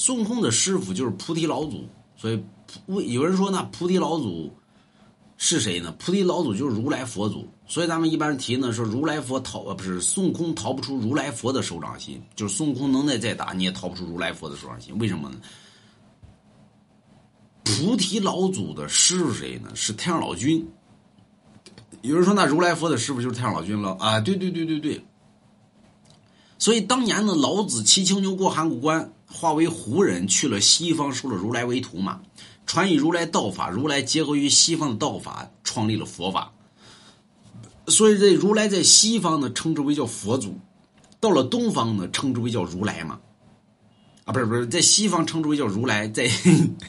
孙悟空的师傅就是菩提老祖，所以为有人说那菩提老祖是谁呢？菩提老祖就是如来佛祖。所以咱们一般提呢说如来佛逃呃不是孙悟空逃不出如来佛的手掌心，就是孙悟空能耐再大你也逃不出如来佛的手掌心。为什么呢？菩提老祖的师傅谁呢？是太上老君。有人说那如来佛的师傅就是太上老君了啊？对对对对对。所以当年呢，老子骑青牛过函谷关，化为胡人去了西方，收了如来为徒嘛，传以如来道法。如来结合于西方的道法，创立了佛法。所以这如来在西方呢，称之为叫佛祖；到了东方呢，称之为叫如来嘛。啊，不是不是，在西方称之为叫如来，在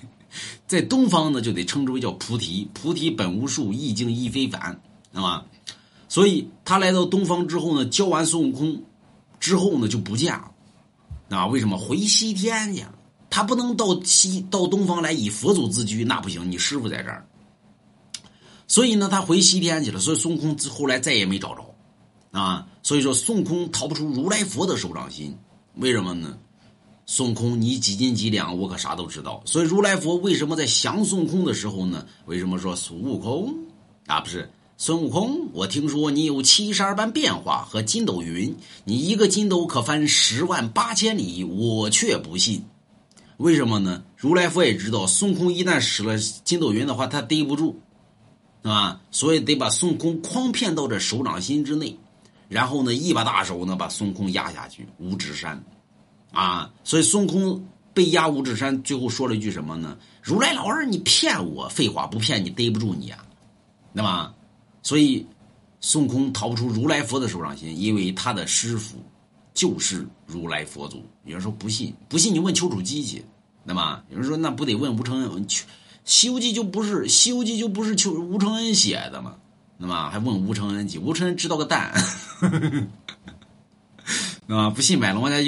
在东方呢，就得称之为叫菩提。菩提本无树，意境亦非凡，知道吗？所以他来到东方之后呢，教完孙悟空。之后呢就不见了，啊？为什么回西天去了？他不能到西到东方来以佛祖自居，那不行。你师傅在这儿，所以呢他回西天去了。所以孙悟空后来再也没找着，啊，所以说孙悟空逃不出如来佛的手掌心。为什么呢？孙悟空你几斤几两，我可啥都知道。所以如来佛为什么在降孙悟空的时候呢？为什么说孙悟空啊？不是。孙悟空，我听说你有七十二般变化和筋斗云，你一个筋斗可翻十万八千里，我却不信。为什么呢？如来佛也知道，孙悟空一旦使了筋斗云的话，他逮不住，啊？所以得把孙悟空诓骗到这手掌心之内，然后呢，一把大手呢把孙悟空压下去五指山，啊！所以孙悟空被压五指山，最后说了一句什么呢？如来老二，你骗我！废话，不骗你逮不住你啊，那么。所以，孙悟空逃不出如来佛的手掌心，因为他的师傅就是如来佛祖。有人说不信，不信你问丘处机去，那么有人说那不得问吴承恩？《西游记》就不是《西游记》就不是丘吴承恩写的吗？那么还问吴承恩去？吴承恩知道个蛋，那么不信买龙王家衣服。